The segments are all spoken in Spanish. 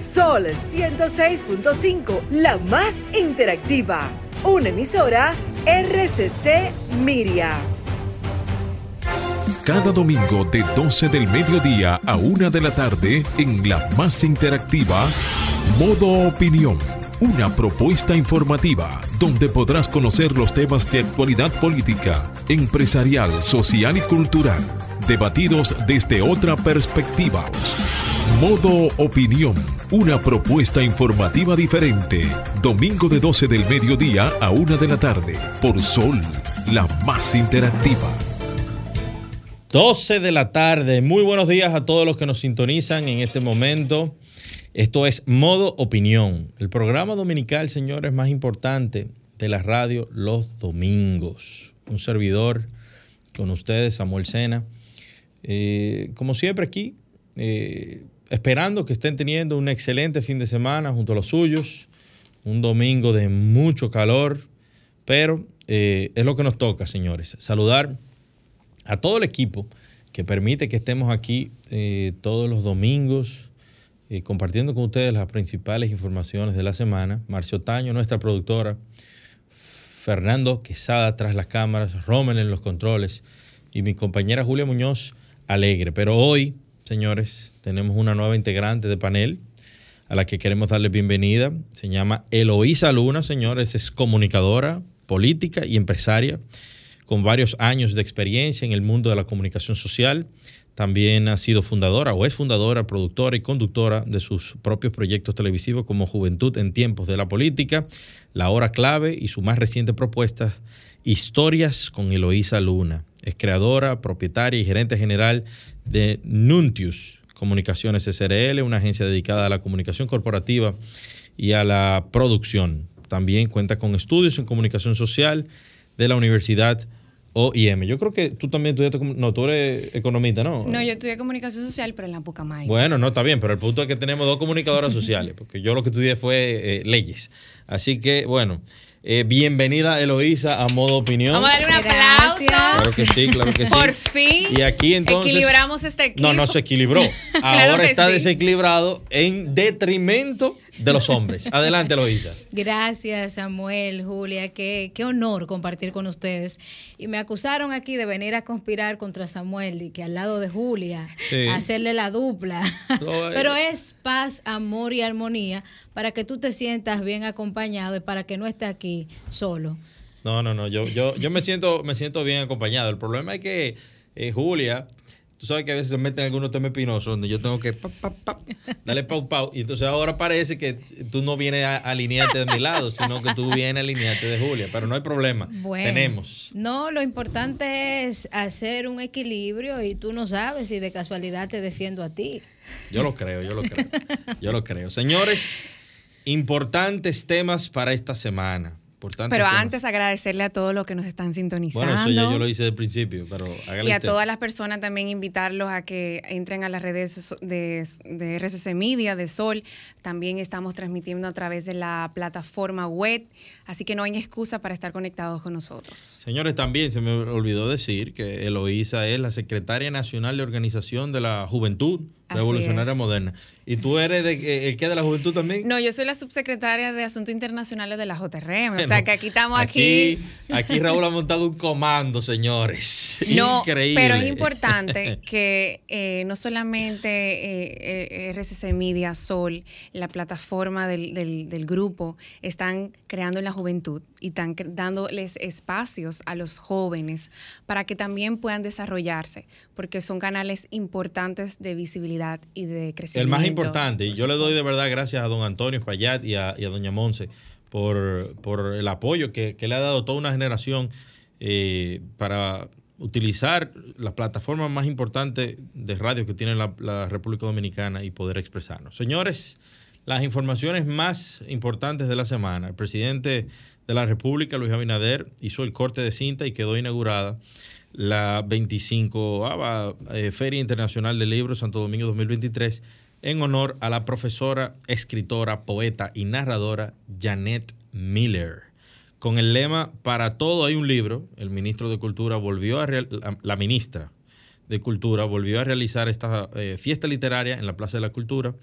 Sol 106.5, la más interactiva. Una emisora RCC Miria. Cada domingo de 12 del mediodía a 1 de la tarde en la más interactiva, Modo Opinión. Una propuesta informativa donde podrás conocer los temas de actualidad política, empresarial, social y cultural, debatidos desde otra perspectiva. Modo Opinión, una propuesta informativa diferente. Domingo de 12 del mediodía a 1 de la tarde, por Sol, la más interactiva. 12 de la tarde. Muy buenos días a todos los que nos sintonizan en este momento. Esto es Modo Opinión, el programa dominical, señores, más importante de la radio los domingos. Un servidor con ustedes, Samuel Sena. Eh, como siempre aquí, eh, esperando que estén teniendo un excelente fin de semana junto a los suyos. Un domingo de mucho calor, pero eh, es lo que nos toca, señores. Saludar a todo el equipo que permite que estemos aquí todos los domingos compartiendo con ustedes las principales informaciones de la semana. Marcio Taño, nuestra productora, Fernando Quesada tras las cámaras, Rommel en los controles y mi compañera Julia Muñoz alegre. Pero hoy, señores, tenemos una nueva integrante de panel a la que queremos darle bienvenida. Se llama Eloísa Luna, señores, es comunicadora política y empresaria con varios años de experiencia en el mundo de la comunicación social. También ha sido fundadora o es fundadora, productora y conductora de sus propios proyectos televisivos como Juventud en tiempos de la política, La Hora Clave y su más reciente propuesta, Historias con Eloísa Luna. Es creadora, propietaria y gerente general de Nuntius Comunicaciones SRL, una agencia dedicada a la comunicación corporativa y a la producción. También cuenta con estudios en comunicación social de la Universidad OIM. Yo creo que tú también estudiaste, no, tú eres economista, ¿no? No, yo estudié comunicación social, pero en la Pucamay. Bueno, no, está bien, pero el punto es que tenemos dos comunicadoras sociales, porque yo lo que estudié fue eh, leyes. Así que, bueno, eh, bienvenida Eloísa a modo opinión. Vamos a darle un aplauso. Claro que sí, claro que sí. Por fin. Y aquí entonces. Equilibramos este equipo. No, no se equilibró. Claro Ahora está sí. desequilibrado en detrimento de los hombres. Adelante, Eloísa. Gracias, Samuel, Julia. Qué, qué honor compartir con ustedes. Y me acusaron aquí de venir a conspirar contra Samuel y que al lado de Julia, Sí. hacerle la dupla. No, eh. Pero es paz, amor y armonía para que tú te sientas bien acompañado y para que no estés aquí solo. No, no, no. Yo, yo, yo me siento, me siento bien acompañado. El problema es que eh, Julia, tú sabes que a veces se meten algunos temas espinosos donde yo tengo que pa, pa, pa, darle pau pau. Y entonces ahora parece que tú no vienes a a alinearte de mi lado, sino que tú vienes a alinearte de Julia. Pero no hay problema. Bueno, Tenemos. No, lo importante es hacer un equilibrio y tú no sabes si de casualidad te defiendo a ti. Yo lo creo, yo lo creo. Yo lo creo. Señores, importantes temas para esta semana. Pero antes agradecerle a todos los que nos están sintonizando. Bueno, eso ya yo lo hice del principio, pero y a todas las personas también invitarlos a que entren a las redes de, de RCC Media, de Sol. También estamos transmitiendo a través de la plataforma web, así que no hay excusa para estar conectados con nosotros. Señores, también se me olvidó decir que Eloísa es la secretaria nacional de organización de la Juventud Revolucionaria. Moderna. ¿Y tú eres de, eh, el que de la Juventud también? No, yo soy la subsecretaria de Asuntos Internacionales de la JRM, o sea que aquí estamos aquí. Aquí Raúl ha montado un comando, señores. No, Increíble. pero es importante que eh, no solamente eh, eh, RCC Media, Sol, la plataforma del, del- del grupo, están creando en la juventud y están dándoles espacios a los jóvenes para que también puedan desarrollarse, porque son canales importantes de visibilidad y de El crecimiento. más importante, y yo le doy de verdad gracias a don Antonio Espaillat y a, y a doña Monse por, por el apoyo que, que le ha dado toda una generación eh, para utilizar las plataformas más importantes de radio que tiene la, la República Dominicana y poder expresarnos. Señores, las informaciones más importantes de la semana. El presidente de la República, Luis Abinader, hizo el corte de cinta y quedó inaugurada la 25 eh, Feria Internacional del Libro Santo Domingo 2023 en honor a la profesora, escritora, poeta y narradora Janet Miller. Con el lema Para todo hay un libro, el ministro de Cultura volvió a real- la, ministra de Cultura volvió a realizar esta eh, fiesta literaria en la Plaza de la Cultura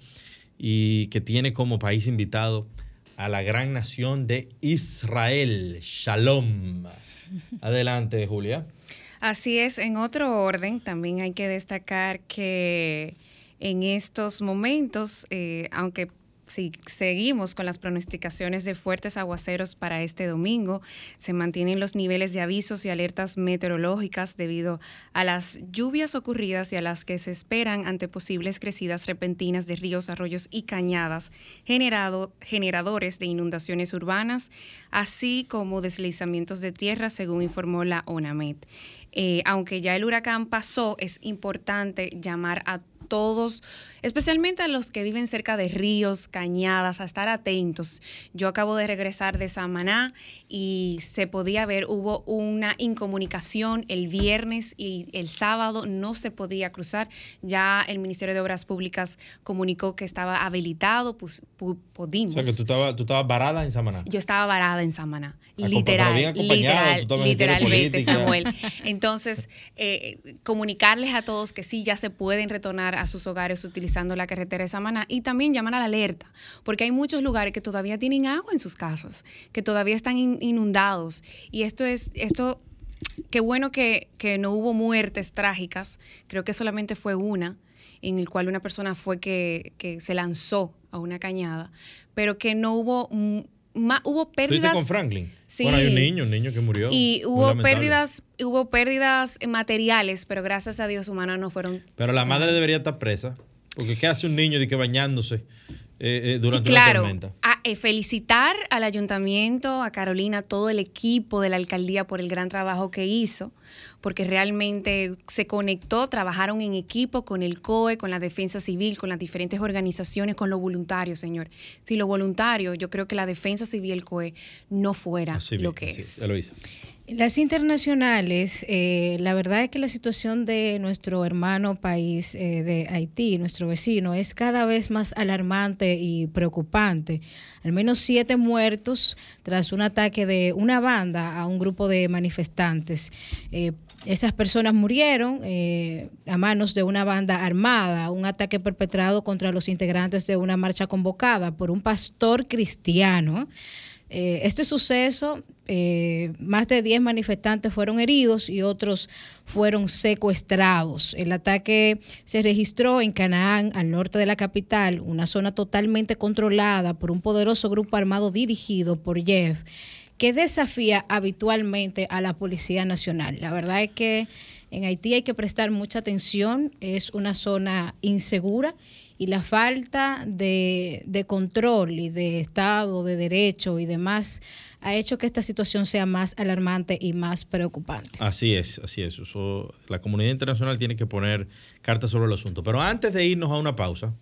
y que tiene como país invitado a la gran nación de Israel. Shalom. Adelante, Julia. Así es, en otro orden, también hay que destacar que en estos momentos, eh, aunque si seguimos con las pronosticaciones de fuertes aguaceros para este domingo, se mantienen los niveles de avisos y alertas meteorológicas debido a las lluvias ocurridas y a las que se esperan ante posibles crecidas repentinas de ríos, arroyos y cañadas, generado, generadores de inundaciones urbanas, así como deslizamientos de tierra, según informó la ONAMED. Eh, aunque ya el huracán pasó, es importante llamar a todos, especialmente a los que viven cerca de ríos, cañadas, a estar atentos. Yo acabo de regresar de Samaná y se podía ver, hubo una incomunicación el viernes y el sábado no se podía cruzar. Ya el Ministerio de Obras Públicas comunicó que estaba habilitado, pues pudimos. O sea, que tú estabas, tú estabas varada en Samaná. Yo estaba varada en Samaná. Literal, literal, literalmente, Samuel. Entonces, eh, comunicarles a todos que sí, ya se pueden retornar a sus hogares utilizando la carretera de Samaná y también llamar a la alerta, porque hay muchos lugares que todavía tienen agua en sus casas, que todavía están inundados. Y esto es, esto, qué bueno que, que no hubo muertes trágicas, creo que solamente fue una en el cual una persona fue que, que se lanzó a una cañada, pero que no hubo hubo pérdidas. con Franklin? Sí. Bueno, hay un niño, un niño que murió. Y hubo pérdidas, hubo pérdidas materiales, pero gracias a Dios humanas no fueron. Pero la madre debería estar presa. Porque ¿qué hace un niño de que bañándose? Eh, eh, durante una tormenta. A, eh, felicitar al ayuntamiento, a Carolina, todo el equipo de la alcaldía por el gran trabajo que hizo, porque realmente se conectó, trabajaron en equipo con el COE, con la defensa civil, con las diferentes organizaciones, con los voluntarios, señor. Si lo voluntario, yo creo que la defensa civil, el COE, no fuera lo que es. Lo. Las internacionales, eh, la verdad es que la situación de nuestro hermano país eh, de Haití, nuestro vecino, es cada vez más alarmante y preocupante. Al menos siete muertos tras un ataque de una banda a un grupo de manifestantes. Eh, esas personas murieron a manos de una banda armada, un ataque perpetrado contra los integrantes de una marcha convocada por un pastor cristiano. Eh, este suceso, eh, más de 10 manifestantes fueron heridos y otros fueron secuestrados. El ataque se registró en Canaán, al norte de la capital, una zona totalmente controlada por un poderoso grupo armado dirigido por Jeff, que desafía habitualmente a la Policía Nacional. La verdad es que en Haití hay que prestar mucha atención, es una zona insegura y la falta de, control y de Estado, de derecho y demás ha hecho que esta situación sea más alarmante y más preocupante. Así es, así es. la comunidad internacional tiene que poner cartas sobre el asunto. Pero antes de irnos a una pausa,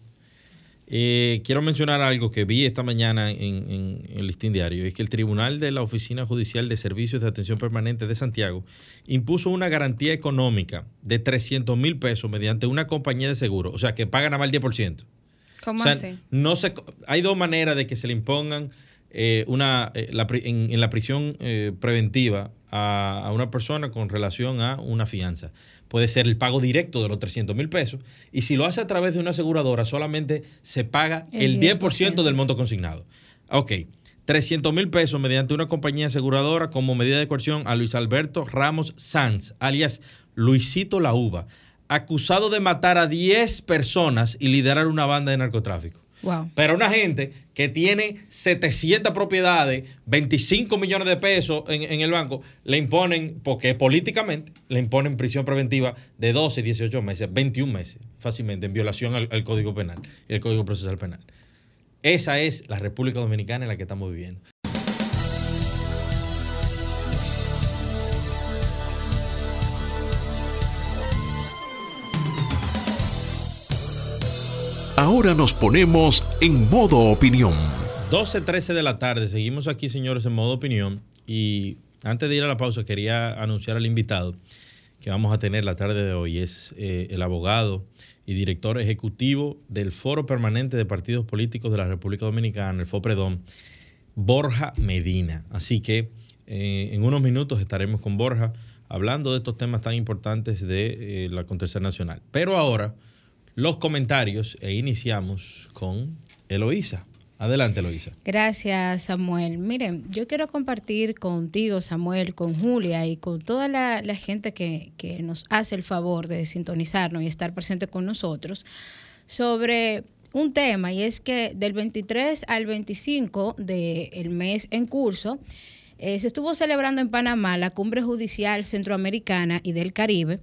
eh, quiero mencionar algo que vi esta mañana en, el listín diario, es que el Tribunal de la Oficina Judicial de Servicios de Atención Permanente de Santiago impuso una garantía económica de 300 mil pesos mediante una compañía de seguro, o sea, que pagan nada más el 10%. ¿Cómo así? No se, hay dos maneras de que se le impongan eh, una, eh, en, la prisión preventiva a, a una persona con relación a una fianza puede ser el pago directo de los 300 mil pesos. Y si lo hace a través de una aseguradora, solamente se paga el, 10%, del monto consignado. Ok, 300 mil pesos mediante una compañía aseguradora como medida de coerción a Luis Alberto Ramos Sanz, alias Luisito La Uva, acusado de matar a 10 personas y liderar una banda de narcotráfico. Pero una gente que tiene 700 propiedades, 25 millones de pesos en, el banco, le imponen, porque políticamente le imponen prisión preventiva de 12, 18 meses, 21 meses, fácilmente, en violación al, al Código Penal y el Código Procesal Penal. Esa es la República Dominicana en la que estamos viviendo. Ahora nos ponemos en modo opinión. 12, 13 de la tarde, seguimos aquí señores en modo opinión y antes de ir a la pausa quería anunciar al invitado que vamos a tener la tarde de hoy. Es eh, el abogado y director ejecutivo del Foro Permanente de Partidos Políticos de la República Dominicana, el FOPREDOM, Borja Medina. Así que eh, en unos minutos estaremos con Borja hablando de estos temas tan importantes de eh, la Contercer Nacional. Pero ahora los comentarios e iniciamos con Eloísa. Adelante, Eloísa. Gracias, Samuel. Miren, yo quiero compartir contigo, Samuel, con Julia y con toda la, gente que, nos hace el favor de sintonizarnos y estar presente con nosotros sobre un tema y es que del 23 al 25 del mes en curso eh, se estuvo celebrando en Panamá la cumbre judicial centroamericana y del Caribe.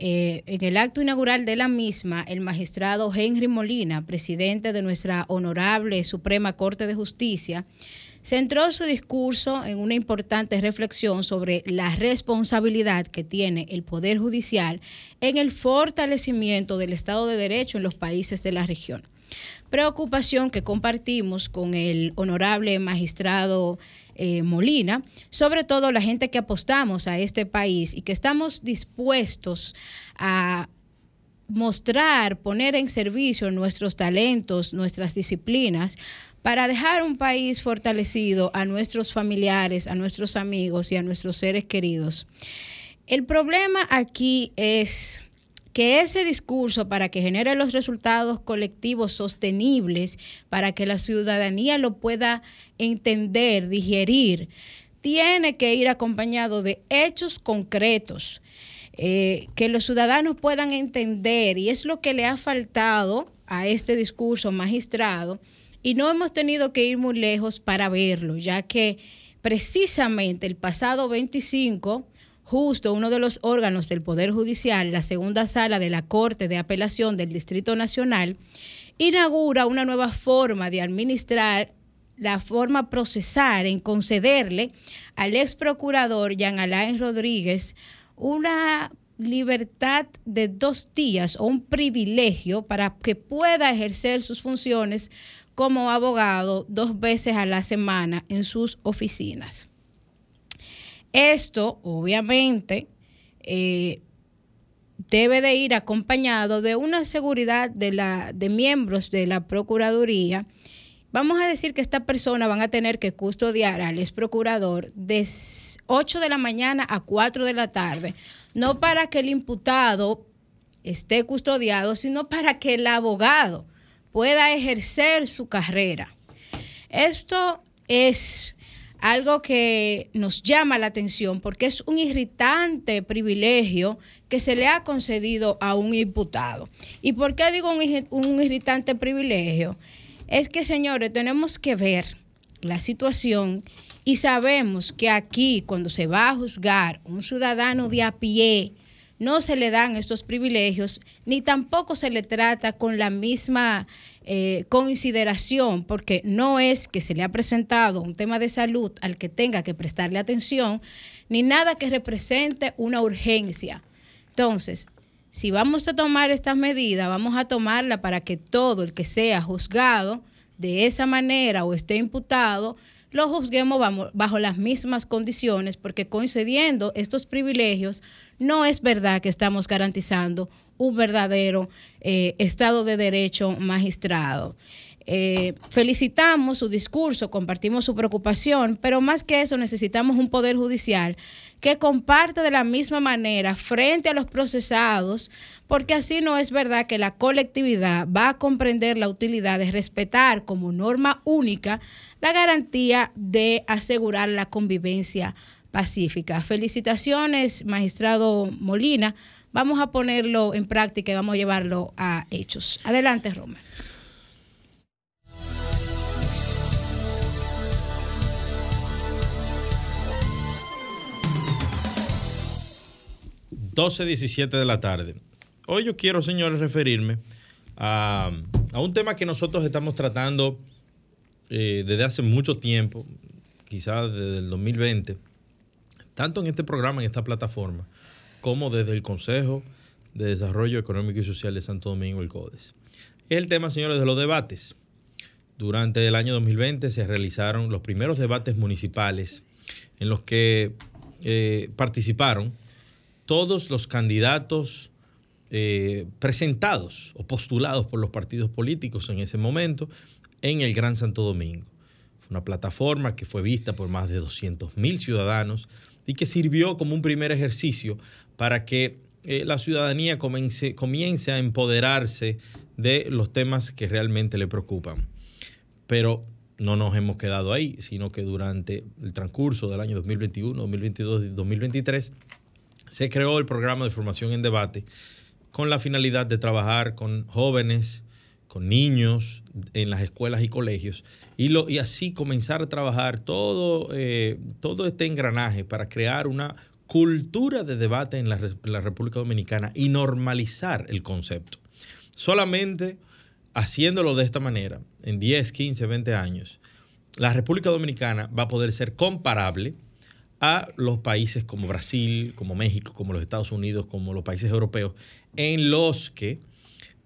Eh, en el acto inaugural de la misma, el magistrado Henry Molina, presidente de nuestra honorable Suprema Corte de Justicia, centró su discurso en una importante reflexión sobre la responsabilidad que tiene el Poder Judicial en el fortalecimiento del Estado de Derecho en los países de la región. Preocupación que compartimos con el honorable magistrado eh, Molina, sobre todo la gente que apostamos a este país y que estamos dispuestos a mostrar, poner en servicio nuestros talentos, nuestras disciplinas, para dejar un país fortalecido a nuestros familiares, a nuestros amigos y a nuestros seres queridos. El problema aquí es que ese discurso para que genere los resultados colectivos sostenibles, para que la ciudadanía lo pueda entender, digerir, tiene que ir acompañado de hechos concretos. Eh, que los ciudadanos puedan entender, y es lo que le ha faltado a este discurso magistrado, y no hemos tenido que ir muy lejos para verlo, ya que precisamente el pasado 25 justo uno de los órganos del Poder Judicial, la segunda sala de la Corte de Apelación del Distrito Nacional, inaugura una nueva forma de administrar la forma procesar en concederle al ex procurador Jean Alain Rodríguez una libertad de dos días o un privilegio para que pueda ejercer sus funciones como abogado dos veces a la semana en sus oficinas. Esto, obviamente, eh, debe de ir acompañado de una seguridad de, la, de miembros de la Procuraduría. Vamos a decir que esta persona van a tener que custodiar al ex procurador de 8 de la mañana a 4 de la tarde, no para que el imputado esté custodiado, sino para que el abogado pueda ejercer su carrera. Esto es algo que nos llama la atención porque es un irritante privilegio que se le ha concedido a un imputado. ¿Y por qué digo un, irritante privilegio? Es que, señores, tenemos que ver la situación y sabemos que aquí, cuando se va a juzgar un ciudadano de a pie, no se le dan estos privilegios, ni tampoco se le trata con la misma eh, consideración, porque no es que se le ha presentado un tema de salud al que tenga que prestarle atención, ni nada que represente una urgencia. Entonces, si vamos a tomar estas medidas, vamos a tomarla para que todo el que sea juzgado de esa manera o esté imputado, lo juzguemos bajo las mismas condiciones, porque concediendo estos privilegios, no es verdad que estamos garantizando un verdadero eh, Estado de Derecho magistrado. Eh, felicitamos su discurso, compartimos su preocupación, pero más que eso necesitamos un poder judicial que comparte de la misma manera frente a los procesados, porque así no es verdad que la colectividad va a comprender la utilidad de respetar como norma única la garantía de asegurar la convivencia pacífica. Felicitaciones, magistrado Molina. Vamos a ponerlo en práctica y vamos a llevarlo a hechos. Adelante, Romer. ...12.17 de la tarde. Hoy yo quiero, señores, referirme a, un tema que nosotros estamos tratando eh, desde hace mucho tiempo, quizás desde el 2020, tanto en este programa, en esta plataforma, como desde el Consejo de Desarrollo Económico y Social de Santo Domingo, el CODES. Es el tema, señores, de los debates. Durante el año 2020 se realizaron los primeros debates municipales en los que eh, participaron todos los candidatos eh, presentados o postulados por los partidos políticos en ese momento en el Gran Santo Domingo. Fue una plataforma que fue vista por más de 200 mil ciudadanos y que sirvió como un primer ejercicio para que eh, la ciudadanía comience, comience a empoderarse de los temas que realmente le preocupan. Pero no nos hemos quedado ahí, sino que durante el transcurso del año 2021, 2022 y 2023 se creó el programa de formación en debate con la finalidad de trabajar con jóvenes, con niños en las escuelas y colegios y, así comenzar a trabajar todo, eh, todo este engranaje para crear una cultura de debate en la, en la República Dominicana y normalizar el concepto. Solamente haciéndolo de esta manera, en 10, 15, 20 años, la República Dominicana va a poder ser comparable a los países como Brasil, como México, como los Estados Unidos, como los países europeos, en los que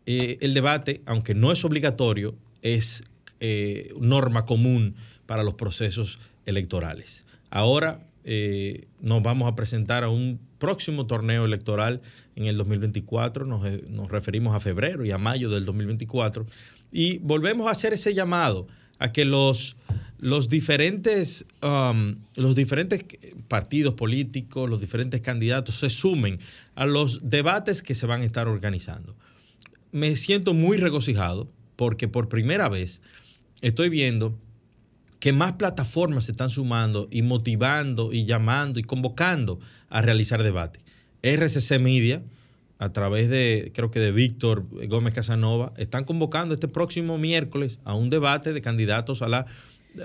eh, el debate, aunque no es obligatorio, es eh, norma común para los procesos electorales. Ahora eh, nos vamos a presentar a un próximo torneo electoral en el 2024, nos, nos referimos a febrero y a mayo del 2024, y volvemos a hacer ese llamado a que los los diferentes, um, los diferentes partidos políticos, los diferentes candidatos se sumen a los debates que se van a estar organizando. Me siento muy regocijado porque por primera vez estoy viendo que más plataformas se están sumando y motivando y llamando y convocando a realizar debate. RCC Media, a través de, creo que de Víctor Gómez Casanova, están convocando este próximo miércoles a un debate de candidatos a la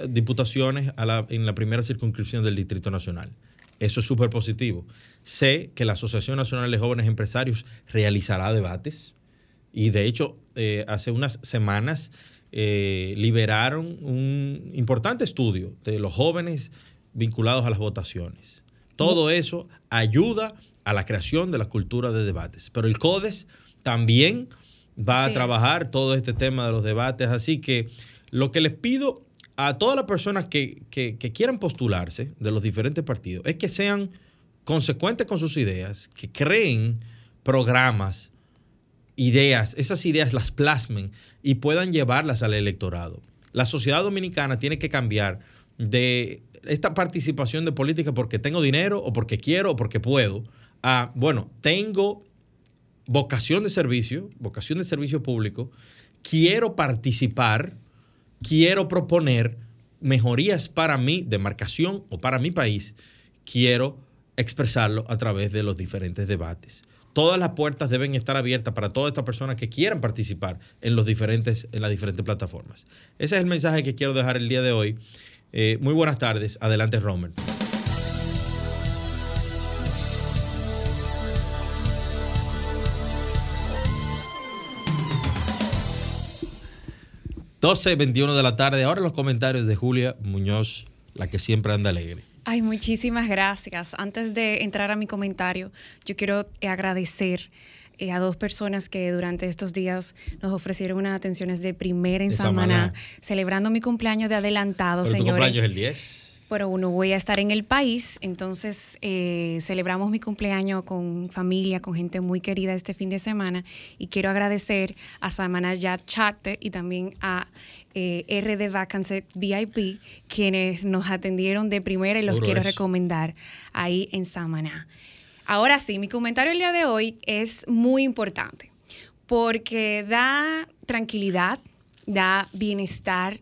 diputaciones en la primera circunscripción del Distrito Nacional. Eso es súper positivo. Sé que la Asociación Nacional de Jóvenes Empresarios realizará debates y de hecho eh, hace unas semanas eh, liberaron un importante estudio de los jóvenes vinculados a las votaciones. Todo eso ayuda a la creación de la cultura de debates. Pero el CODES también va a trabajar todo este tema de los debates. Así que lo que les pido a todas las personas que, quieran postularse de los diferentes partidos es que sean consecuentes con sus ideas, que creen programas, ideas, esas ideas las plasmen y puedan llevarlas al electorado. La sociedad dominicana tiene que cambiar de esta participación de política porque tengo dinero o porque quiero o porque puedo, a, bueno, tengo vocación de servicio, vocación de servicio público, quiero participar quiero proponer mejorías para mi demarcación o para mi país, quiero expresarlo a través de los diferentes debates. Todas las puertas deben estar abiertas para todas estas personas que quieran participar en, los diferentes, en las diferentes plataformas. Ese es el mensaje que quiero dejar el día de hoy. Eh, muy buenas tardes. Adelante, Romer. 12, 21 de la tarde. Ahora los comentarios de Julia Muñoz, la que siempre anda alegre. Ay, muchísimas gracias. Antes de entrar a mi comentario, yo quiero agradecer eh, a dos personas que durante estos días nos ofrecieron unas atenciones de primera en Samaná, celebrando mi cumpleaños de adelantado, Pero señores. Tu cumpleaños es el 10 pero uno voy a estar en el país, entonces eh, celebramos mi cumpleaños con familia, con gente muy querida este fin de semana. Y quiero agradecer a Samana Yat Charte y también a eh, RD Vacancy VIP, quienes nos atendieron de primera y los quiero recomendar ahí en Samaná. Ahora sí, mi comentario el día de hoy es muy importante porque da tranquilidad, da bienestar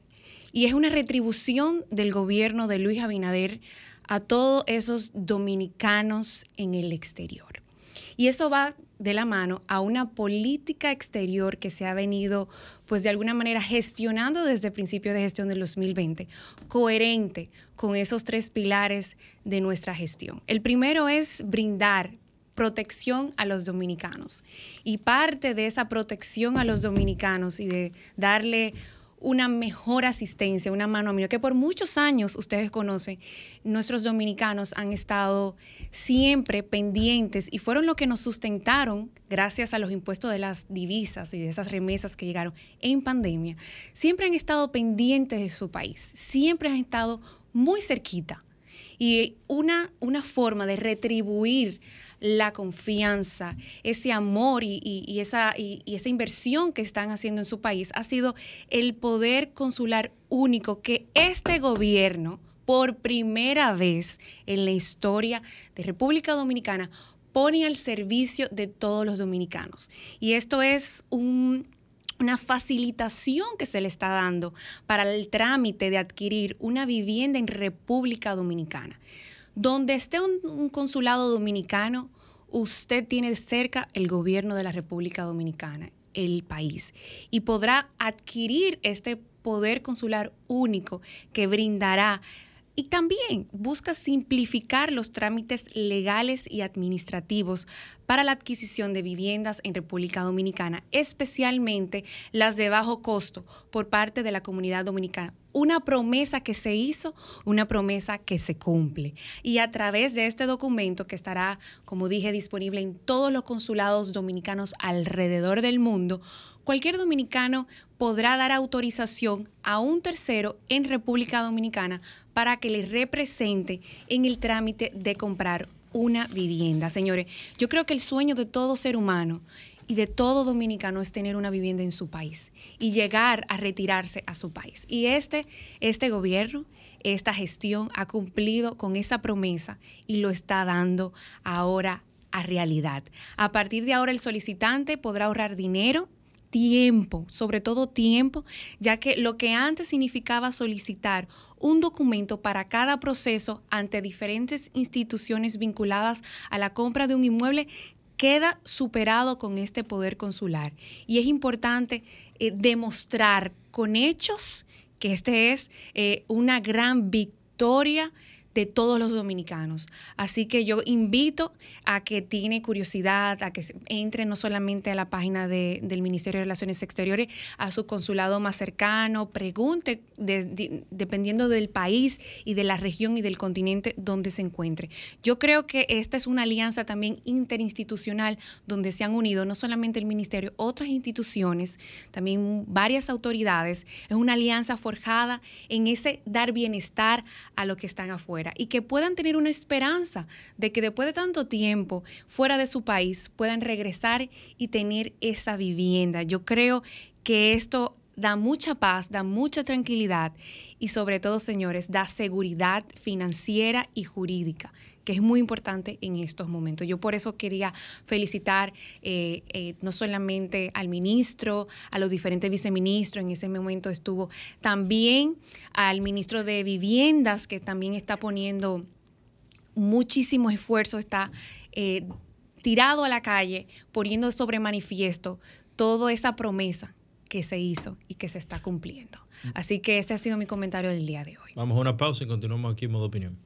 y es una retribución del gobierno de Luis Abinader a todos esos dominicanos en el exterior. Y eso va de la mano a una política exterior que se ha venido, pues de alguna manera, gestionando desde el principio de gestión del 2020, coherente con esos tres pilares de nuestra gestión. El primero es brindar protección a los dominicanos. Y parte de esa protección a los dominicanos y de darle una mejor asistencia, una mano amiga, que por muchos años, ustedes conocen, nuestros dominicanos han estado siempre pendientes y fueron lo que nos sustentaron gracias a los impuestos de las divisas y de esas remesas que llegaron en pandemia. Siempre han estado pendientes de su país, siempre han estado muy cerquita. Y una, una forma de retribuir la confianza, ese amor y, esa, y, esa inversión que están haciendo en su país ha sido el poder consular único que este gobierno, por primera vez en la historia de República Dominicana, pone al servicio de todos los dominicanos. Y esto es una facilitación que se le está dando para el trámite de adquirir una vivienda en República Dominicana. Donde esté un, consulado dominicano, usted tiene cerca el gobierno de la República Dominicana, el país, y podrá adquirir este poder consular único que brindará. Y también busca simplificar los trámites legales y administrativos para la adquisición de viviendas en República Dominicana, especialmente las de bajo costo por parte de la comunidad dominicana. Una promesa que se hizo, una promesa que se cumple. Y a través de este documento que estará, como dije, disponible en todos los consulados dominicanos alrededor del mundo, cualquier dominicano podrá dar autorización a un tercero en República Dominicana para que le represente en el trámite de comprar una vivienda. Señores, yo creo que el sueño de todo ser humano y de todo dominicano es tener una vivienda en su país y llegar a retirarse a su país. Y este, este gobierno, esta gestión ha cumplido con esa promesa y lo está dando ahora a realidad. A partir de ahora el solicitante podrá ahorrar dinero tiempo, sobre todo tiempo, ya que lo que antes significaba solicitar un documento para cada proceso ante diferentes instituciones vinculadas a la compra de un inmueble queda superado con este poder consular. Y es importante eh, demostrar con hechos que este es eh, una gran victoria de todos los dominicanos. Así que yo invito a que tiene curiosidad, a que entre no solamente a la página del Ministerio de Relaciones Exteriores, a su consulado más cercano, pregunte dependiendo del país y de la región y del continente donde se encuentre. Yo creo que esta es una alianza también interinstitucional donde se han unido no solamente el Ministerio, otras instituciones, también varias autoridades. Es una alianza forjada en ese dar bienestar a los que están afuera y que puedan tener una esperanza de que después de tanto tiempo fuera de su país puedan regresar y tener esa vivienda. Yo creo que esto da mucha paz, da mucha tranquilidad y sobre todo, señores, da seguridad financiera y jurídica que es muy importante en estos momentos. Yo por eso quería felicitar eh, eh, no solamente al ministro, a los diferentes viceministros, en ese momento estuvo también al ministro de Viviendas, que también está poniendo muchísimo esfuerzo, está eh, tirado a la calle, poniendo sobre manifiesto toda esa promesa que se hizo y que se está cumpliendo. Así que ese ha sido mi comentario del día de hoy. Vamos a una pausa y continuamos aquí en modo opinión.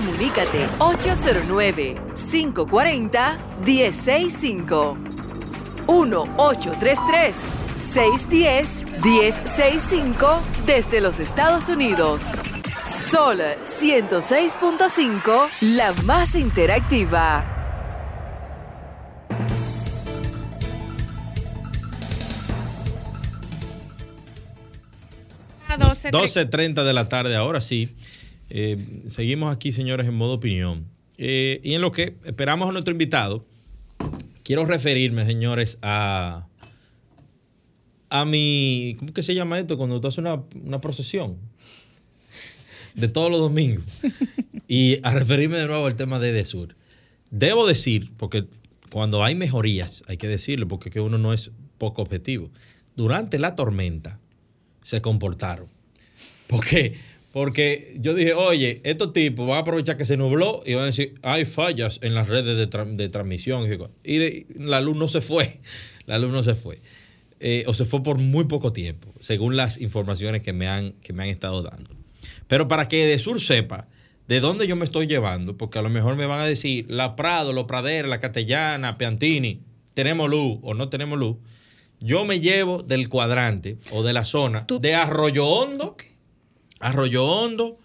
809-540-1065. 1-833-610-1065 desde los Estados Unidos. Sol 106.5, la más interactiva. 12.30 de la tarde, ahora sí. Eh, seguimos aquí, señores, en modo opinión. Eh, y en lo que esperamos a nuestro invitado, quiero referirme, señores, a, a mi. ¿Cómo que se llama esto? Cuando tú haces una, procesión de todos los domingos. y a referirme de nuevo al tema de Edesur. Debo decir, porque cuando hay mejorías, hay que decirlo, porque que uno no es poco objetivo. Durante la tormenta se comportaron. Porque porque yo dije, oye, estos tipos van a aprovechar que se nubló y van a decir, hay fallas en las redes de, transmisión. Y la luz no se fue. La luz no se fue. Eh, o se fue por muy poco tiempo, según las informaciones que me han, que me han estado dando. Pero para que de sur sepa de dónde yo me estoy llevando, porque a lo mejor me van a decir, la Prado, los Praderas, la Castellana, Piantini, tenemos luz o no tenemos luz. Yo me llevo del cuadrante o de la zona de Arroyo Hondo. Arroyo Hondo,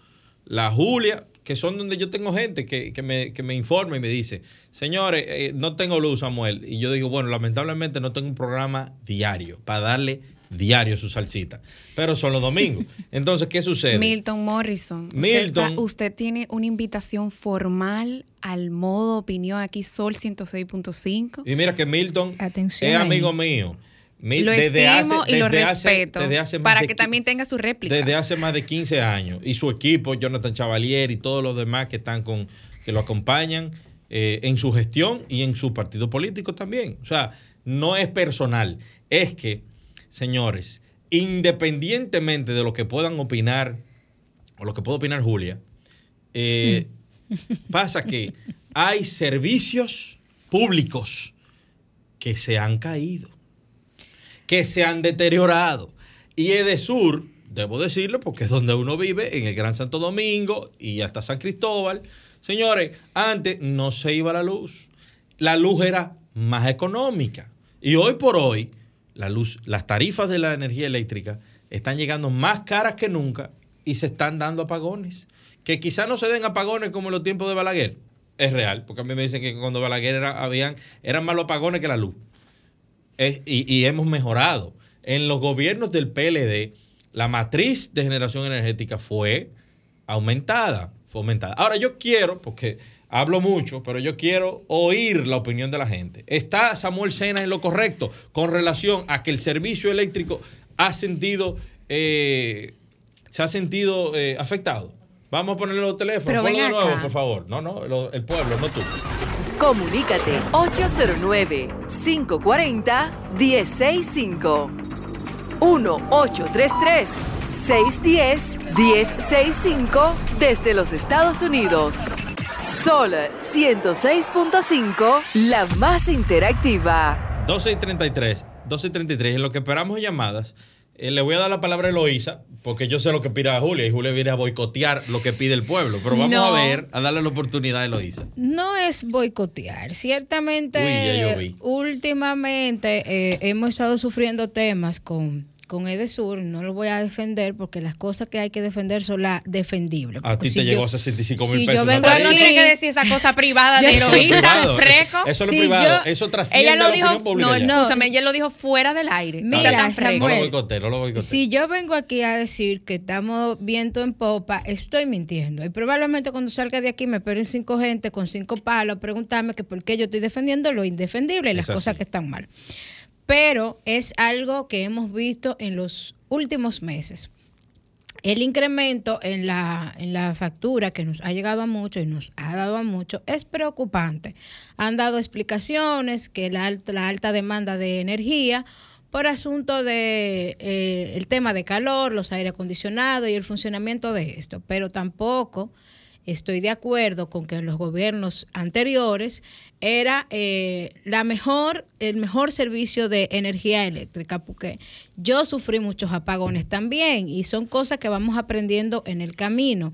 La Julia, que son donde yo tengo gente que, me, informa y me dice, señores, eh, no tengo luz, Samuel. Y yo digo, bueno, lamentablemente no tengo un programa diario para darle diario su salsita. Pero son los domingos. Entonces, ¿qué sucede? Milton Morrison. Usted, Milton. está- usted tiene una invitación formal al modo opinión aquí, Sol 106.5. Y mira que Milton Atención es ahí. amigo mío. Lo estimo y lo desde hace- respeto. desde hace más para de que también tenga su réplica. Desde hace más de 15 años. Y su equipo, Jonathan Chavalier y todos los demás que están con, que lo acompañan eh, en su gestión y en su partido político también. O sea, no es personal. Es que, señores, independientemente de lo que puedan opinar, o lo que pueda opinar Julia, eh, pasa que hay servicios públicos que se han caído que se han deteriorado. Y Edesur, debo decirlo porque es donde uno vive, en el Gran Santo Domingo y hasta San Cristóbal. Señores, antes no se iba la luz. La luz era más económica. Y hoy por hoy, la luz, las tarifas de la energía eléctrica están llegando más caras que nunca y se están dando apagones. Que quizás no se den apagones como en los tiempos de Balaguer. Es real, porque a mí me dicen que cuando Balaguer habían, eran más los apagones que la luz es- y, y hemos mejorado. En los gobiernos del PLD, la matriz de generación energética fue aumentada, fue aumentada. Ahora yo quiero, porque hablo mucho, pero yo quiero oír la opinión de la gente. ¿Está Samuel Sena en lo correcto con relación a que el servicio eléctrico ha sentido, eh, se ha sentido eh, afectado? Vamos a ponerle los teléfonos. Ponlo de nuevo, acá. por favor. No, no, lo- el pueblo, no tú. Comunícate 809-540-1065. 1-833-610-1065 desde los Estados Unidos. Sol 106.5, la más interactiva. 12 y 33, 12 y 33. En lo que esperamos llamadas, eh, le voy a dar la palabra a Eloísa, porque yo sé lo que pide Julia, y Julia viene a boicotear lo que pide el pueblo. Pero vamos No. a ver, a darle la oportunidad a Eloísa. No es boicotear. Ciertamente, Uy, últimamente eh, hemos estado sufriendo temas con, con Edesur. No lo voy a defender porque las cosas que hay que defender son las defendibles. A ti si te yo- llegó a 65 si mil yo pesos. vengo Pero no aquí- tarifa. tiene que decir esa cosa privada de privado, freco. Eso, es lo Si privado. yo- eso trasciende Ella lo la dijo, opinión pública no, ya. no. escúchame, ella lo dijo fuera del aire. no Mira, sea tan. No lo no boicoteé. Si yo vengo aquí a decir que estamos viento en popa, estoy mintiendo. Y probablemente cuando salga de aquí me esperen cinco gente con cinco palos a preguntarme que por qué yo estoy defendiendo lo indefendible y las Es cosas así. que están mal. Pero es algo que hemos visto en los últimos meses. El incremento en la, en la factura que nos ha llegado a mucho y nos ha dado a mucho es preocupante. Han dado explicaciones que la alta, la alta demanda de energía por asunto de eh, el tema de calor, los aire acondicionados y el funcionamiento de esto, pero tampoco estoy de acuerdo con que en los gobiernos anteriores era eh, la mejor, el mejor servicio de energía eléctrica, porque yo sufrí muchos apagones también y son cosas que vamos aprendiendo en el camino.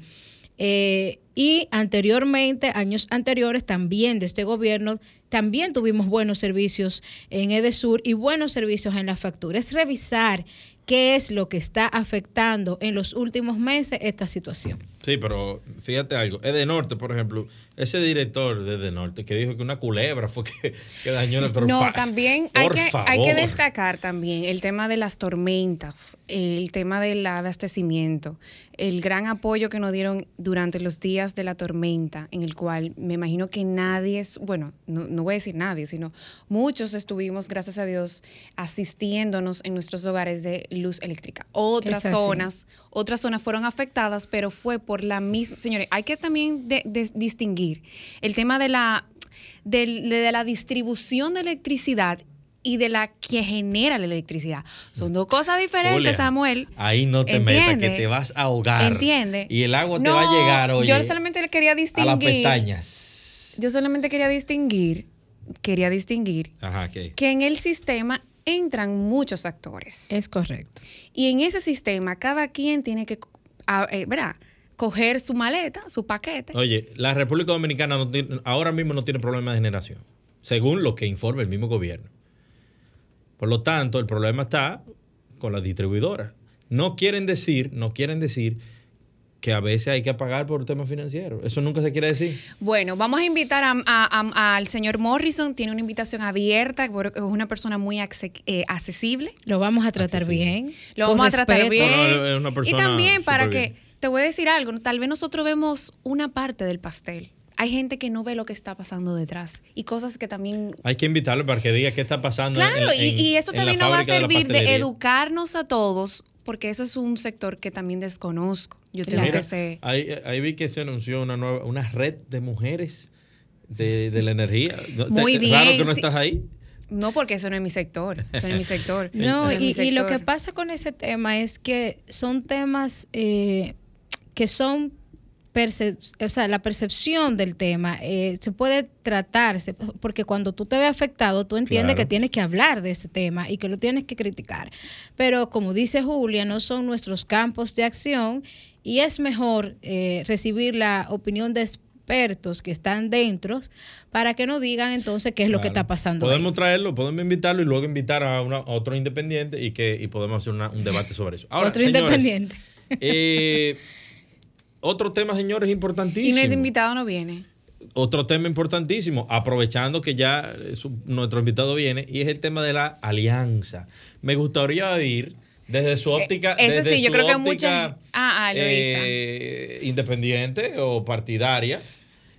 Eh, y anteriormente, años anteriores también de este gobierno, también tuvimos buenos servicios en Edesur y buenos servicios en la factura. Es revisar qué es lo que está afectando en los últimos meses esta situación. Sí, pero fíjate algo. Es de Norte, por ejemplo, ese director de De Norte que dijo que una culebra fue que, que dañó el pero No, pa- también hay que, hay que destacar también el tema de las tormentas, el tema del abastecimiento, el gran apoyo que nos dieron durante los días de la tormenta, en el cual me imagino que nadie, es- bueno, no, no voy a decir nadie, sino muchos estuvimos, gracias a Dios, asistiéndonos en nuestros hogares de luz eléctrica. Otras zonas, otras zonas fueron afectadas, pero fue por la misma, señores, hay que también de- de- distinguir el tema de la del- de, la distribución de electricidad y de la que genera la electricidad. Son dos cosas diferentes, Julia, Samuel. Ahí no te metas, que te vas a ahogar. ¿Entiende? Y el agua te va a llegar, oye, Yo solamente le quería a las distinguir. pestañas. Yo solamente quería distinguir, quería distinguir Ajá, ¿qué? que en el sistema entran muchos actores. Es correcto. Y en ese sistema, cada quien tiene que, a- eh, ¿verdad? Coger su maleta, su paquete. Oye, la República Dominicana no tiene- ahora mismo no tiene problema de generación, según lo que informa el mismo gobierno. Por lo tanto, el problema está con las distribuidoras. No quieren decir, no quieren decir que a veces hay que pagar por temas financieros. Eso nunca se quiere decir. Bueno, vamos a invitar a- a- a- al señor Morrison. Tiene una invitación abierta, porque es una persona muy eh, accesible. Lo vamos a tratar Accesible. bien. Lo con vamos a tratar bien. No, no, es una y también para que, bien. Te voy a decir algo, tal vez nosotros vemos una parte del pastel. Hay gente que no ve lo que está pasando detrás y cosas que también... Hay que invitarlo para que diga qué está pasando. en- Claro, y, en- y eso también nos va a de servir de, educarnos a todos, porque eso es un sector que también desconozco. Yo tengo Mira, que ser... ahí, ahí vi que se anunció una nueva, una red de mujeres de, de la energía. No, Muy te- Raro bien, que no sí. estás ahí. No, porque eso no es mi sector. Eso no es mi sector. No, mi y, y lo que pasa con ese tema es que son temas eh, que son, o sea, la percepción del tema eh, se puede tratarse, porque cuando tú te ves afectado, tú entiendes Claro. que tienes que hablar de ese tema y que lo tienes que criticar. Pero como dice Julia, no son nuestros campos de acción y es mejor eh, recibir la opinión de expertos que están dentro para que nos digan entonces qué es lo que está pasando. ahí. Podemos traerlo, podemos invitarlo y luego invitar a, una- a otro independiente y que y podemos hacer una- un debate sobre eso. Ahora, Otro señores, independiente. eh, otro tema, señores, Y importantísimo. nuestro invitado no viene. Otro tema importantísimo, aprovechando que ya eh, su- nuestro invitado viene, y es el tema de la alianza. Me gustaría oír desde su óptica. Eh, desde sí, yo creo que óptica, muchas- Ah, ah, eh, independiente o partidaria,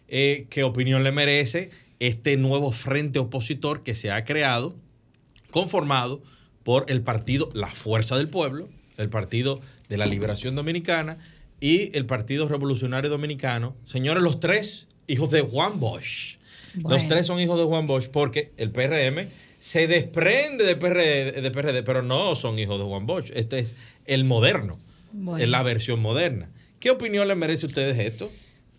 eh, qué opinión le merece este nuevo frente opositor que se ha creado, conformado por el partido La Fuerza del Pueblo, el Partido de la Liberación Dominicana y el Partido Revolucionario Dominicano. Señores, los tres hijos de Juan Bosch. Los tres son hijos de Juan Bosch porque el PRM se desprende de PRD, de PRD, pero no son hijos de Juan Bosch. Este es el moderno, Bueno. es la versión moderna. ¿Qué opinión le merece a ustedes esto?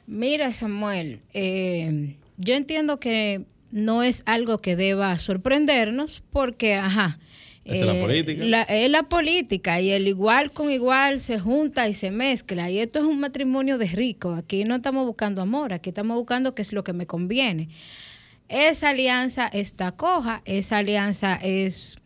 Mira, Samuel, eh, yo entiendo que no es algo que deba sorprendernos porque, ajá. Eh, Esa es la política. la- es la política y el igual con igual se junta y se mezcla. Y esto es un matrimonio de ricos. Aquí no estamos buscando amor, aquí estamos buscando qué es lo que me conviene. Esa alianza está coja, esa alianza es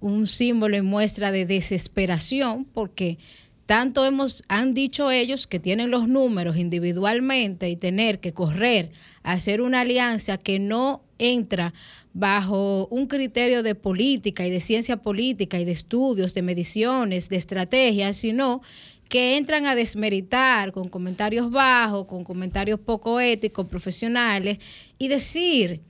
un símbolo y muestra de desesperación porque tanto hemos han dicho ellos que tienen los números individualmente y tener que correr a hacer una alianza que no entra bajo un criterio de política y de ciencia política y de estudios, de mediciones, de estrategias, sino que entran a desmeritar con comentarios bajos, con comentarios poco éticos, profesionales, y decir,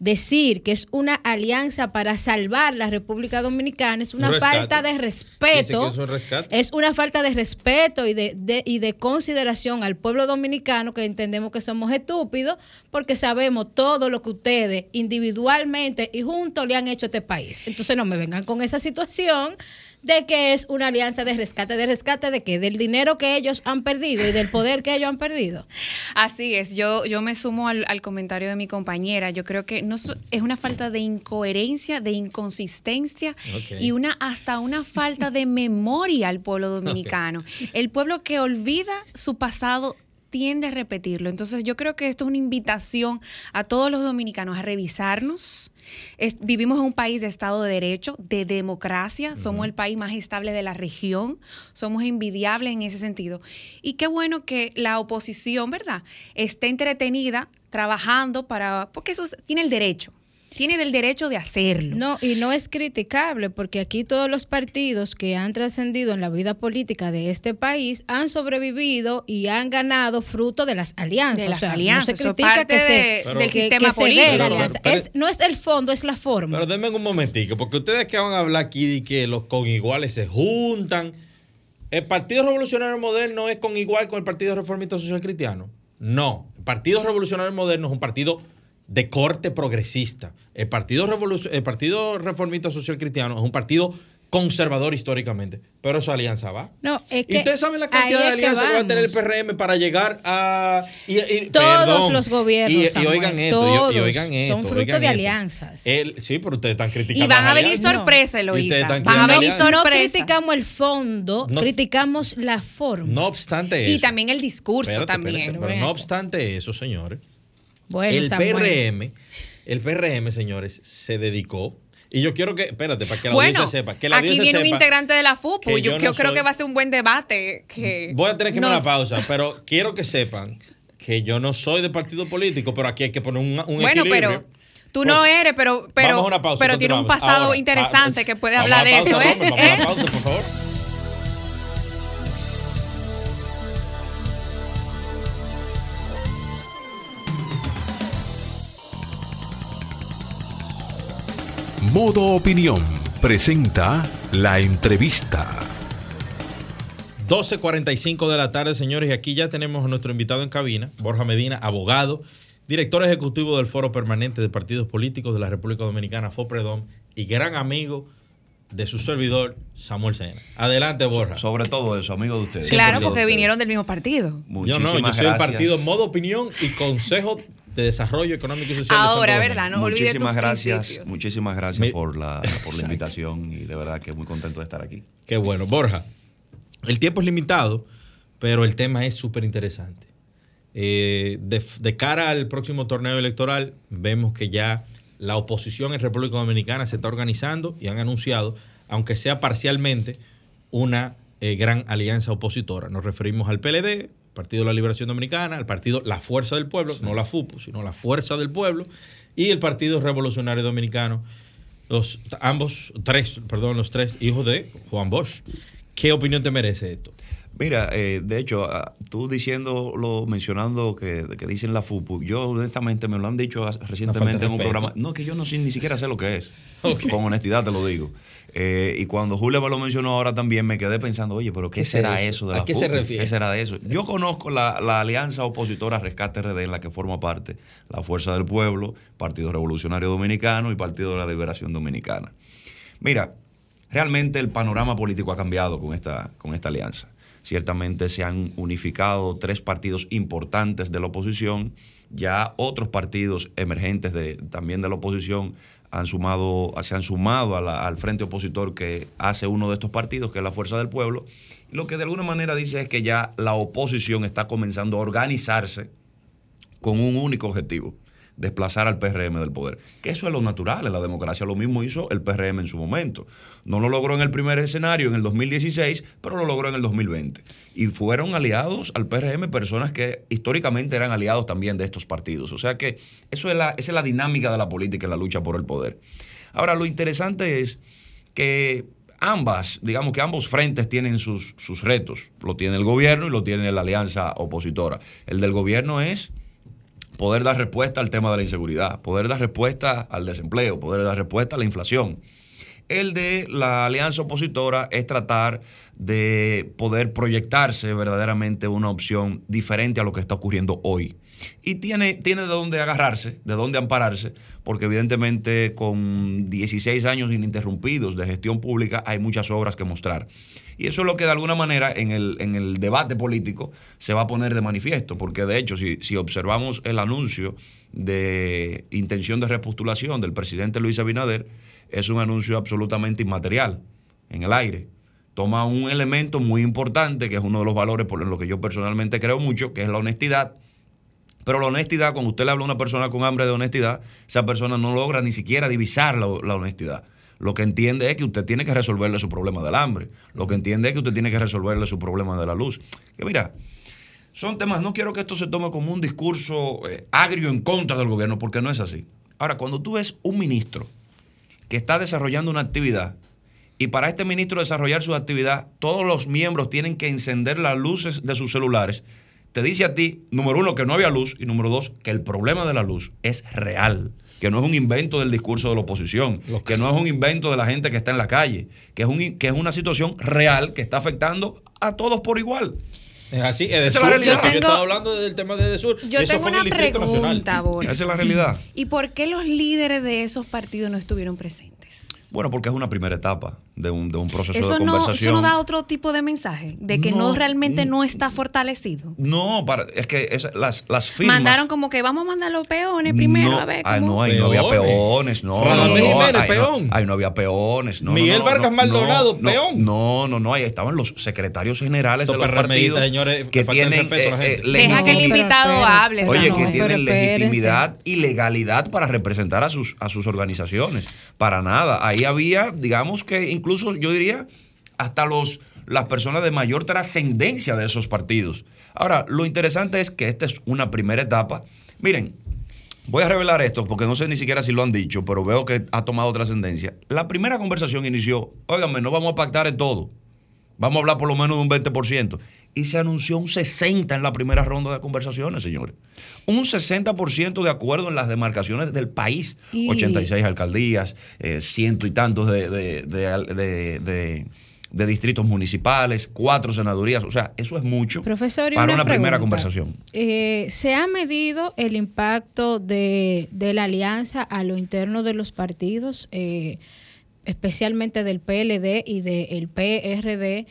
decir que es una alianza para salvar la República Dominicana es una Un falta de respeto. es un. Es una falta de respeto y de, de- y de consideración al pueblo dominicano que entendemos que somos estúpidos porque sabemos todo lo que ustedes individualmente y juntos le han hecho a este país. Entonces no me vengan con esa situación de que es una alianza de rescate, de rescate de que del dinero que ellos han perdido y del poder que ellos han perdido. Así es, yo, yo me sumo al, al comentario de mi compañera. Yo creo que no so- es una falta de incoherencia, de inconsistencia y una hasta una falta de memoria al pueblo dominicano. El pueblo que olvida su pasado tiende a repetirlo. Entonces yo creo que esto es una invitación a todos los dominicanos a revisarnos. Es- vivimos en un país de Estado de Derecho, de democracia, somos el país más estable de la región, somos envidiables en ese sentido. Y qué bueno que la oposición, ¿verdad?, esté entretenida trabajando para, porque eso es- tiene el derecho, tiene el derecho de hacerlo. No, y no es criticable porque aquí todos los partidos que han trascendido en la vida política de este país han sobrevivido y han ganado fruto de las alianzas. De las O sea, alianzas, no se critica parte que se, de- del que- sistema que político. la Pero- alianza. pero- Es- no es el fondo, es la forma. Pero denme un momentico, porque ustedes que van a hablar aquí de que los con iguales se juntan. ¿El Partido Revolucionario Moderno es con igual con el Partido Reformista Social Cristiano? No. El Partido Revolucionario Moderno es un partido de corte progresista. El Partido, Revolu- el partido Reformista Social Cristiano es un partido conservador históricamente. Pero esa alianza va. No, es ¿Y que ustedes saben la cantidad de es que alianzas que, va a tener el. PRM para llegar a... y- y- Todos perdón. los gobiernos, Y, y Samuel, oigan esto, y- y, todos oigan esto. son fruto de esto. alianzas. El- sí, pero ustedes están criticando Y van a venir alianzas. sorpresas, Y Eloísa. Van a venir alianzas. no sorpresas. criticamos el fondo, No- criticamos la forma. No obstante eso. Y también el discurso Espérate, también. espérense, pero no obstante eso, señores, bueno, el Samuel. PRM, el PRM, señores, se dedicó Y yo quiero que, espérate, para que la Bueno, audiencia sepa. Que la aquí audiencia viene un integrante de la FUPU. que Yo, creo que va a ser un buen debate. Que Voy a tener que nos- una pausa, pero quiero que sepan que yo no soy de partido político, pero aquí hay que poner un, un Bueno, equilibrio. pero tú no Pues, eres, pero, pero, pausa, pero tiene un pasado Ahora, interesante ah, que puede hablar de pausa, eso, ¿eh? Vamos a la pausa, por favor. Modo Opinión presenta la entrevista. 12.45 de la tarde, señores, y aquí ya tenemos a nuestro invitado en cabina, Borja Medina, abogado, director ejecutivo del Foro Permanente de Partidos Políticos de la República Dominicana, FOPREDOM, y gran amigo de su servidor, Samuel Sena. Adelante, Borja. Sobre todo eso, amigo de ustedes. Claro, porque ustedes. vinieron del mismo partido. Yo Muchísimas no, yo soy el partido Modo Opinión y Consejo de Desarrollo Económico y Social. de Ahora, Santo ¿verdad? No olvide muchísimas tus gracias, principios. muchísimas gracias Mi- por la, por la invitación y de verdad que muy contento de estar aquí. Qué bueno. Borja, el tiempo es limitado, pero el tema es súper interesante. Eh, de, de cara al próximo torneo electoral, vemos que ya la oposición en República Dominicana se está organizando y han anunciado, aunque sea parcialmente, una eh, gran alianza opositora. Nos referimos al PLD, Partido de la Liberación Dominicana, al partido La Fuerza del Pueblo, no la FUPU, sino la Fuerza del Pueblo, y el Partido Revolucionario Dominicano, los, ambos, tres, perdón, los tres hijos de Juan Bosch. ¿Qué opinión te merece esto? Mira, eh, de hecho, ah, tú diciéndolo, mencionando que, que dicen la FUPU, yo honestamente me lo han dicho recientemente en un programa. No, que yo no sé, ni siquiera sé lo que es. Con honestidad te lo digo. Eh, y cuando Julio me lo mencionó ahora también, me quedé pensando, oye, pero ¿qué, ¿Qué será eso? de ¿A la qué se refiere? ¿Qué será de eso? Yo conozco la, la alianza opositora Rescate RD en la que forma parte la Fuerza del Pueblo, Partido Revolucionario Dominicano y Partido de la Liberación Dominicana. Mira, realmente el panorama político ha cambiado con esta, con esta alianza. Ciertamente se han unificado tres partidos importantes de la oposición, ya otros partidos emergentes de, también de la oposición han sumado, se han sumado al frente opositor que hace uno de estos partidos, que es la Fuerza del Pueblo. Lo que de alguna manera dice es que ya la oposición está comenzando a organizarse con un único objetivo, desplazar al PRM del poder. Que eso es lo natural en la democracia, lo mismo hizo el PRM en su momento. No lo logró en el primer escenario, en el 2016, pero lo logró en el 2020. Y fueron aliados al PRM personas que históricamente eran aliados también de estos partidos. O sea que eso es la, esa es la dinámica de la política en la lucha por el poder. Ahora, lo interesante es que ambas, digamos que ambos frentes tienen sus, sus retos. Lo tiene el gobierno y lo tiene la alianza opositora. El del gobierno es poder dar respuesta al tema de la inseguridad, poder dar respuesta al desempleo, poder dar respuesta a la inflación. El de la alianza opositora es tratar de poder proyectarse verdaderamente una opción diferente a lo que está ocurriendo hoy. Y tiene, tiene de dónde agarrarse, de dónde ampararse, porque evidentemente con 16 años ininterrumpidos de gestión pública hay muchas obras que mostrar. Y eso es lo que de alguna manera en el, en el debate político se va a poner de manifiesto, porque de hecho si, si observamos el anuncio de intención de repostulación del presidente Luis Abinader, es un anuncio absolutamente inmaterial, en el aire. Toma un elemento muy importante, que es uno de los valores por los que yo personalmente creo mucho, que es la honestidad. Pero la honestidad, cuando usted le habla a una persona con hambre de honestidad, esa persona no logra ni siquiera divisar la, la honestidad. Lo que entiende es que usted tiene que resolverle su problema del hambre. Lo que entiende es que usted tiene que resolverle su problema de la luz. Que mira, son temas, no quiero que esto se tome como un discurso eh, agrio en contra del gobierno, porque no es así. Ahora, cuando tú ves un ministro que está desarrollando una actividad y para este ministro desarrollar su actividad, todos los miembros tienen que encender las luces de sus celulares, te dice a ti, número uno, que no había luz y número dos, que el problema de la luz es real, que no es un invento del discurso de la oposición, que no es un invento de la gente que está en la calle, que es, un, que es una situación real que está afectando a todos por igual. Es así, Esa es Edesur. la Yo, realidad. Yo tengo- estaba hablando del tema de Edesur. Yo eso tengo fue en una el pregunta, Borja. Esa es la realidad. ¿Y por qué los líderes de esos partidos no estuvieron presentes? Bueno, porque es una primera etapa de un, de un proceso Eso de no, conversación. eso no da otro tipo de mensaje, de que no, No, realmente n- no está fortalecido. No, para, es que es- las, las firmas. Mandaron como que vamos a mandar los peones primero no, a ver cómo. no, ahí no había Peones. no. Radamés no, no, Jiménez, peón. No, ahí no había peones, no. no, Miguel no, Vargas no, Maldonado, no, peón. No, no, no, ahí estaban los secretarios generales de Estos los partidos señores, que tienen respeto a la eh, gente. eh, Deja que el invitado Pero hable. Oye, que no. tienen legitimidad y legalidad para representar a sus, a sus organizaciones. Para nada. Ahí había, digamos que incluso yo diría, hasta los, las personas de mayor trascendencia de esos partidos. Ahora, lo interesante es que esta es una primera etapa. Miren, voy a revelar esto porque no sé ni siquiera si lo han dicho, pero veo que ha tomado trascendencia. La primera conversación inició, óigame, no vamos a pactar en todo. Vamos a hablar por lo menos de un 20%. Y se anunció un 60% en la primera ronda de conversaciones, señores. Un 60% de acuerdo en las demarcaciones del país. Y- 86 alcaldías, eh, ciento y tantos de, de- de- distritos municipales, cuatro senadurías. O sea, eso es mucho Profesor, para una, primera conversación. Eh, ¿Se ha medido el impacto de, de la alianza a lo interno de los partidos, eh, especialmente del PLD y del PRD,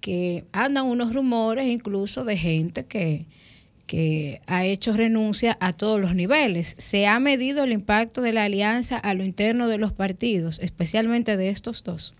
que andan unos rumores incluso de gente que, que ha hecho renuncia a todos los niveles? ¿Se ha medido el impacto de la alianza a lo interno de los partidos, especialmente de estos dos?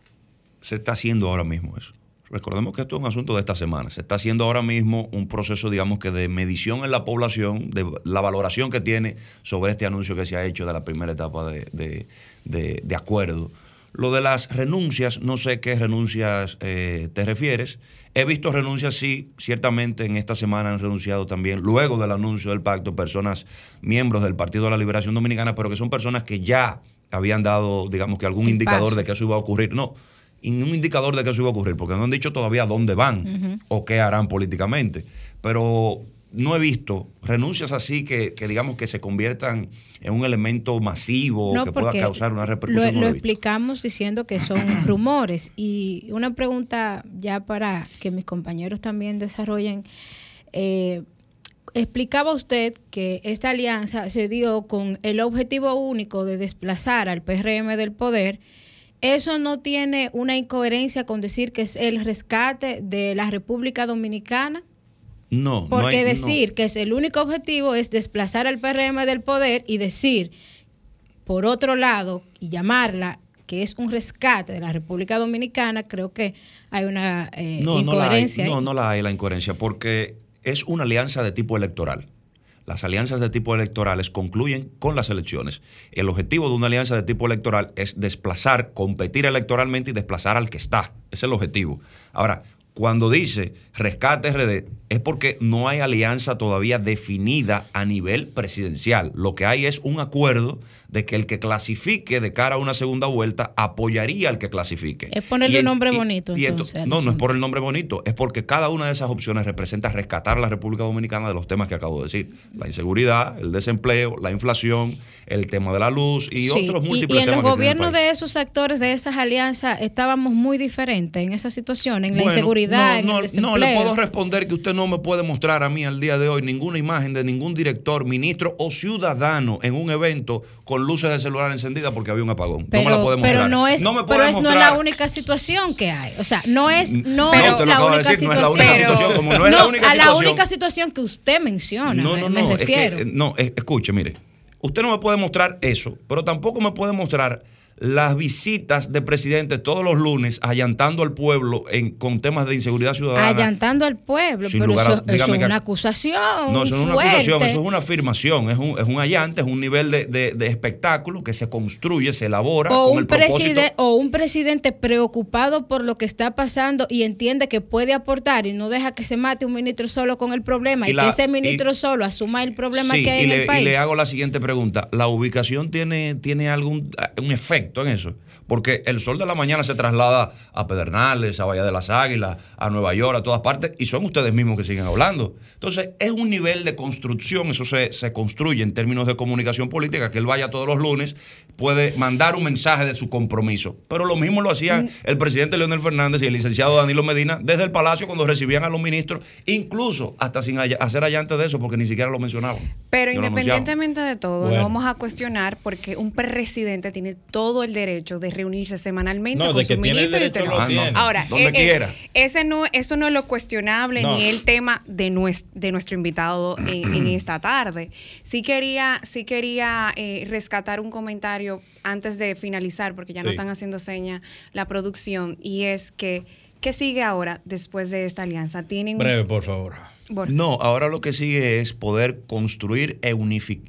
se está haciendo ahora mismo eso. Recordemos que esto es un asunto de esta semana. Se está haciendo ahora mismo un proceso, digamos que de medición en la población, de la valoración que tiene sobre este anuncio que se ha hecho de la primera etapa de, de- acuerdo. Lo de las renuncias, no sé qué renuncias eh, te refieres. He visto renuncias, sí, ciertamente en esta semana han renunciado también, luego del anuncio del pacto, personas, miembros del Partido de la Liberación Dominicana, pero que son personas que ya habían dado, digamos que algún El indicador paso. de que eso iba a ocurrir. No, un indicador de que eso iba a ocurrir, porque no han dicho todavía dónde van o qué harán políticamente. Pero no he visto renuncias así que, que digamos que se conviertan en un elemento masivo No, que pueda causar una Lo, repercusión. no lo visto. explicamos diciendo que son rumores. Y una pregunta ya para que mis compañeros también desarrollen. Eh, explicaba usted que esta alianza se dio con el objetivo único de desplazar al PRM del poder. Eso no tiene una incoherencia con decir que es el rescate de la República Dominicana. No, no Porque hay- no. decir que es el único objetivo es desplazar al PRM del poder y decir, por otro lado, y llamarla que es un rescate de la República Dominicana, creo que hay una eh, No, no la hay, incoherencia. no, no la hay la incoherencia, porque es una alianza de tipo electoral. Las alianzas de tipo electorales concluyen con las elecciones. El objetivo de una alianza de tipo electoral es desplazar, competir electoralmente y desplazar al que está. Ese es el objetivo. Ahora, cuando dice rescate RD, es porque no hay alianza todavía definida a nivel presidencial. Lo que hay es un acuerdo de que el que clasifique de cara a una segunda vuelta apoyaría al que clasifique. Es ponerle Y un en- nombre y- bonito, y entonces, no, no es por el nombre bonito, es porque cada una de esas opciones representa rescatar a la República Dominicana de los temas que acabo de decir. La inseguridad, el desempleo, la inflación, el tema de la luz y Sí, otros y- múltiples y, en temas los gobiernos de esos actores, de esas alianzas, estábamos muy diferentes en esa situación, en la Bueno, inseguridad, no, en no, el desempleo. No, le puedo responder que usted no me puede mostrar a mí al día de hoy ninguna imagen de ningún director, ministro o ciudadano en un evento con luces de celular encendidas porque había un apagón. pero, no me la puede mostrar. pero no es, me pero no es mostrar. la única situación que hay. O sea, no es, no No, es la única decir, no es la situación. situación, como no es la única a la situación. única situación que usted menciona. No, me- no, me no. Es que, refiero. eh, no, es- escuche, mire. Usted no me puede mostrar eso, pero tampoco me puede mostrar las visitas de presidentes todos los lunes allantando al pueblo en, con temas de inseguridad ciudadana. Allantando al pueblo, Sin pero lugar a- eso, eso es una acusación. No, eso no es una acusación, eso es una afirmación, es un, es un allante, es un nivel de, de- de espectáculo que se construye, se elabora o con un, el propósito. o un presidente preocupado por lo que está pasando y entiende que puede aportar y no deja que se mate un ministro solo con el problema y, Y la- que ese y- ministro solo asuma el problema Sí, que hay y en le, el país. y le hago la siguiente pregunta. ¿La ubicación tiene, tiene algún un efecto en eso? Porque el sol de la mañana se traslada a Pedernales, a Bahía de las Águilas, a Nueva York, a todas partes, y son ustedes mismos que siguen hablando. Entonces, es un nivel de construcción, eso se, se construye en términos de comunicación política, que él vaya todos los lunes, puede mandar un mensaje de su compromiso. Pero lo mismo lo hacían el presidente Leonel Fernández y el licenciado Danilo Medina desde el Palacio cuando recibían a los ministros, incluso hasta sin hacer allante de eso, porque ni siquiera lo mencionaban. Pero independientemente de todo, Bueno. no vamos a cuestionar porque un presidente tiene todo el derecho de reunirse semanalmente No, con su ministro y usted no. Ah, no. Ahora, Donde eh, eh, quiera. ese no, eso no es lo cuestionable No. ni el tema de, nues- de nuestro invitado en, en esta tarde. Sí quería, sí quería eh, rescatar un comentario antes de finalizar, porque ya no están haciendo seña la producción, y es que, ¿qué sigue ahora después de esta alianza? Tienen Breve, por favor. No, ahora lo que sigue es poder construir e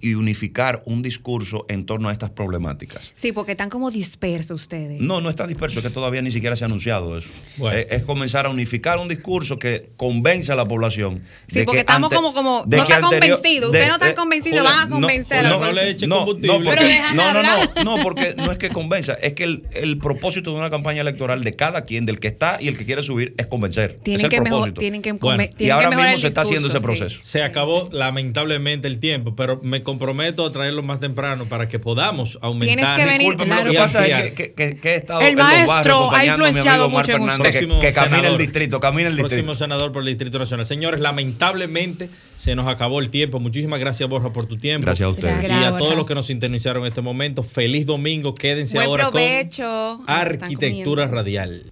y unificar un discurso en torno a estas problemáticas. Sí, porque están como dispersos ustedes. No, no está disperso, es que todavía ni siquiera se ha anunciado eso. Bueno. Es, es comenzar a unificar un discurso que convence a la población. Sí, de porque que estamos ante- como- como- de no está convencido. de- Ustedes no están eh, convencidos, van a convencer a la No le población. eche no, combustible. No, porque, Pero no, no, no, no, porque no es que convenza, es que el, el propósito de una campaña electoral de cada quien, del que está y el que quiere subir, es convencer. es Tienen el que, mejor, propósito. tienen que, Bueno, come- y tienen ahora que mejorar mismo el se está haciendo ese sí. proceso. Se acabó lamentablemente el tiempo, pero me comprometo a traerlo más temprano para que podamos aumentar. Tienes que venir- Claro. lo que pasa es que, que- que- he estado El en los maestro barrios ha acompañando a mi influenciado mucho en Fernández, que, que camina el distrito, camina el distrito. Próximo senador por el Distrito Nacional. Señores, lamentablemente se nos acabó el tiempo. Muchísimas gracias, Borja, por tu tiempo. Gracias a ustedes. Gracias. Y a todos los que nos sintonizaron en este momento, feliz domingo. Quédense Buen ahora provecho. con Arquitectura. Radial.